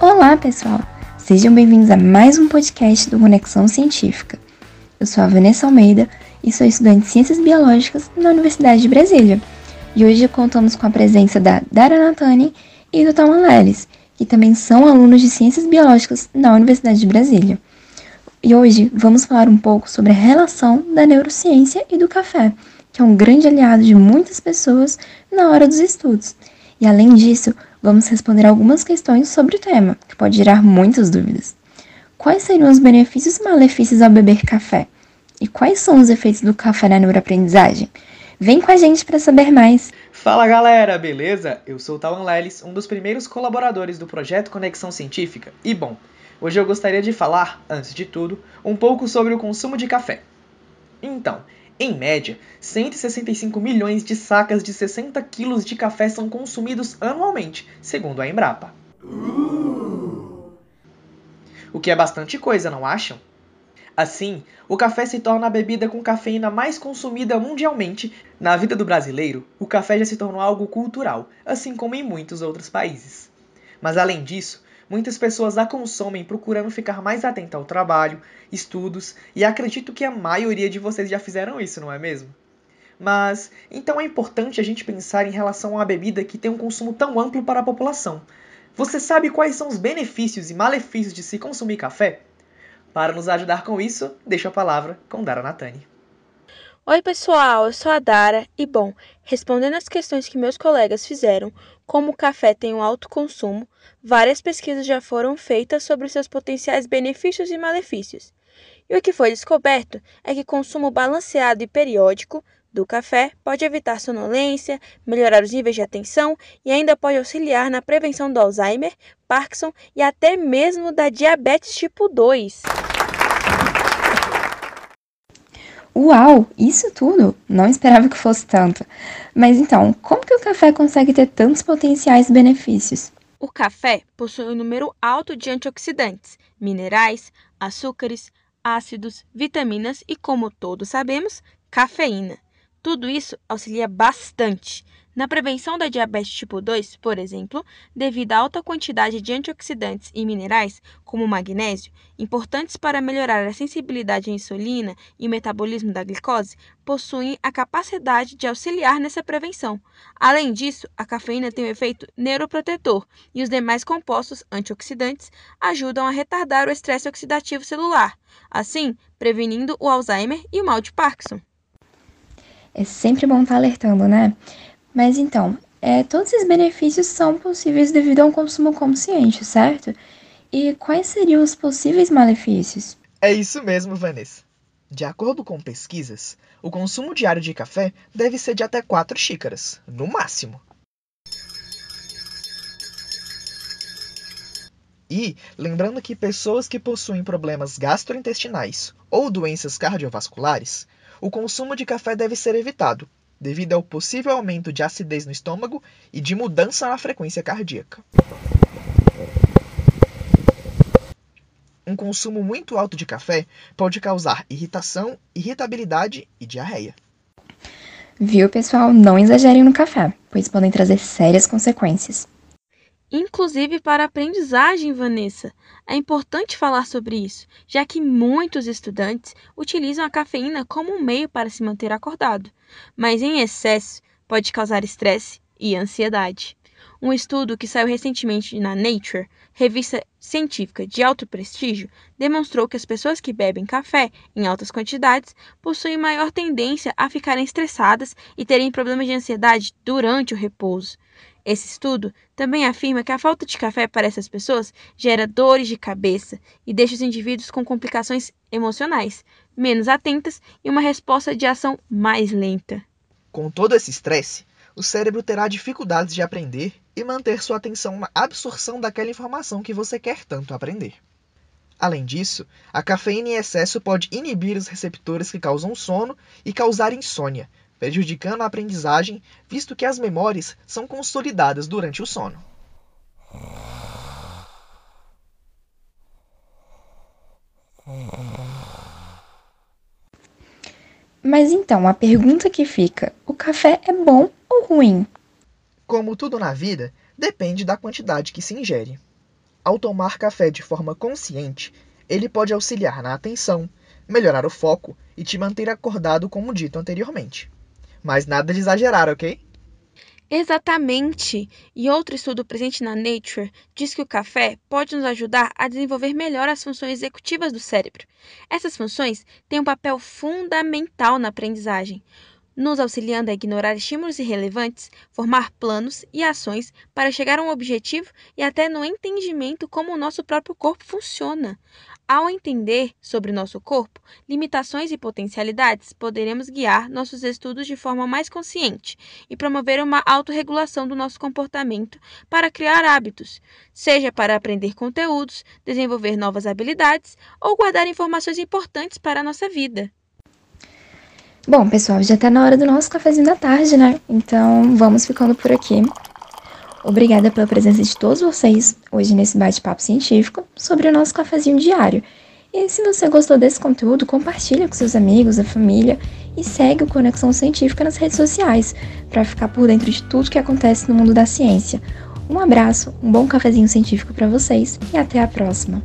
Olá, pessoal! Sejam bem-vindos a mais um podcast do Conexão Científica. Eu sou a Vanessa Almeida e sou estudante de Ciências Biológicas na Universidade de Brasília. E hoje contamos com a presença da Dara Natani e do Tom Leles, que também são alunos de Ciências Biológicas na Universidade de Brasília. E hoje vamos falar um pouco sobre a relação da neurociência e do café, que é um grande aliado de muitas pessoas na hora dos estudos. E além disso, vamos responder algumas questões sobre o tema, que pode gerar muitas dúvidas. Quais seriam os benefícios e malefícios ao beber café? E quais são os efeitos do café na neuroaprendizagem? Vem com a gente para saber mais! Fala galera, beleza? Eu sou o Tawan Lelis, um dos primeiros colaboradores do projeto Conexão Científica. E bom, hoje eu gostaria de falar, antes de tudo, um pouco sobre o consumo de café. Então, em média, 165 milhões de sacas de 60 quilos de café são consumidos anualmente, segundo a Embrapa. O que é bastante coisa, não acham? Assim, o café se torna a bebida com cafeína mais consumida mundialmente. Na vida do brasileiro, o café já se tornou algo cultural, assim como em muitos outros países. Mas além disso, muitas pessoas a consomem procurando ficar mais atenta ao trabalho, estudos, e acredito que a maioria de vocês já fizeram isso, não é mesmo? Mas então é importante a gente pensar em relação a uma bebida que tem um consumo tão amplo para a população. Você sabe quais são os benefícios e malefícios de se consumir café? Para nos ajudar com isso, deixo a palavra com Dara Natani. Oi, pessoal, eu sou a Dara e, bom, respondendo às questões que meus colegas fizeram, como o café tem um alto consumo, várias pesquisas já foram feitas sobre seus potenciais benefícios e malefícios. E o que foi descoberto é que consumo balanceado e periódico do café pode evitar sonolência, melhorar os níveis de atenção e ainda pode auxiliar na prevenção do Alzheimer, Parkinson e até mesmo da diabetes tipo 2. Uau, isso tudo? Não esperava que fosse tanto. Mas então, como que o café consegue ter tantos potenciais benefícios? O café possui um número alto de antioxidantes, minerais, açúcares, ácidos, vitaminas e, como todos sabemos, cafeína. Tudo isso auxilia bastante na prevenção da diabetes tipo 2, por exemplo, devido à alta quantidade de antioxidantes e minerais, como o magnésio, importantes para melhorar a sensibilidade à insulina e o metabolismo da glicose, possuem a capacidade de auxiliar nessa prevenção. Além disso, a cafeína tem um efeito neuroprotetor e os demais compostos antioxidantes ajudam a retardar o estresse oxidativo celular, assim prevenindo o Alzheimer e o mal de Parkinson. É sempre bom estar alertando, né? Mas então, é, todos esses benefícios são possíveis devido a um consumo consciente, certo? E quais seriam os possíveis malefícios? É isso mesmo, Vanessa. De acordo com pesquisas, o consumo diário de café deve ser de até 4 xícaras, no máximo. E, lembrando que pessoas que possuem problemas gastrointestinais ou doenças cardiovasculares, o consumo de café deve ser evitado, devido ao possível aumento de acidez no estômago e de mudança na frequência cardíaca. Um consumo muito alto de café pode causar irritação, irritabilidade e diarreia. Viu, pessoal? Não exagerem no café, pois podem trazer sérias consequências inclusive para a aprendizagem, Vanessa. É importante falar sobre isso, já que muitos estudantes utilizam a cafeína como um meio para se manter acordado, mas em excesso pode causar estresse e ansiedade. Um estudo que saiu recentemente na Nature, revista científica de alto prestígio, demonstrou que as pessoas que bebem café em altas quantidades possuem maior tendência a ficarem estressadas e terem problemas de ansiedade durante o repouso. Esse estudo também afirma que a falta de café para essas pessoas gera dores de cabeça e deixa os indivíduos com complicações emocionais, menos atentas e uma resposta de ação mais lenta. Com todo esse estresse, o cérebro terá dificuldades de aprender e manter sua atenção na absorção daquela informação que você quer tanto aprender. Além disso, a cafeína em excesso pode inibir os receptores que causam sono e causar insônia, prejudicando a aprendizagem, visto que as memórias são consolidadas durante o sono. Mas então, a pergunta que fica: o café é bom ou ruim? Como tudo na vida, depende da quantidade que se ingere. ao tomar café de forma consciente, ele pode auxiliar na atenção, melhorar o foco e te manter acordado, como dito anteriormente. Mas nada de exagerar, ok? Exatamente! E outro estudo presente na Nature diz que o café pode nos ajudar a desenvolver melhor as funções executivas do cérebro. Essas funções têm um papel fundamental na aprendizagem, nos auxiliando a ignorar estímulos irrelevantes, formar planos e ações para chegar a um objetivo e até no entendimento como o nosso próprio corpo funciona. Ao entender sobre nosso corpo, limitações e potencialidades, poderemos guiar nossos estudos de forma mais consciente e promover uma autorregulação do nosso comportamento para criar hábitos, seja para aprender conteúdos, desenvolver novas habilidades ou guardar informações importantes para a nossa vida. Bom, pessoal, já está na hora do nosso cafezinho da tarde, né? Então vamos ficando por aqui. Obrigada pela presença de todos vocês hoje nesse bate-papo científico sobre o nosso cafezinho diário. E se você gostou desse conteúdo, compartilha com seus amigos, a família e segue o Conexão Científica nas redes sociais para ficar por dentro de tudo que acontece no mundo da ciência. Um abraço, um bom cafezinho científico para vocês e até a próxima.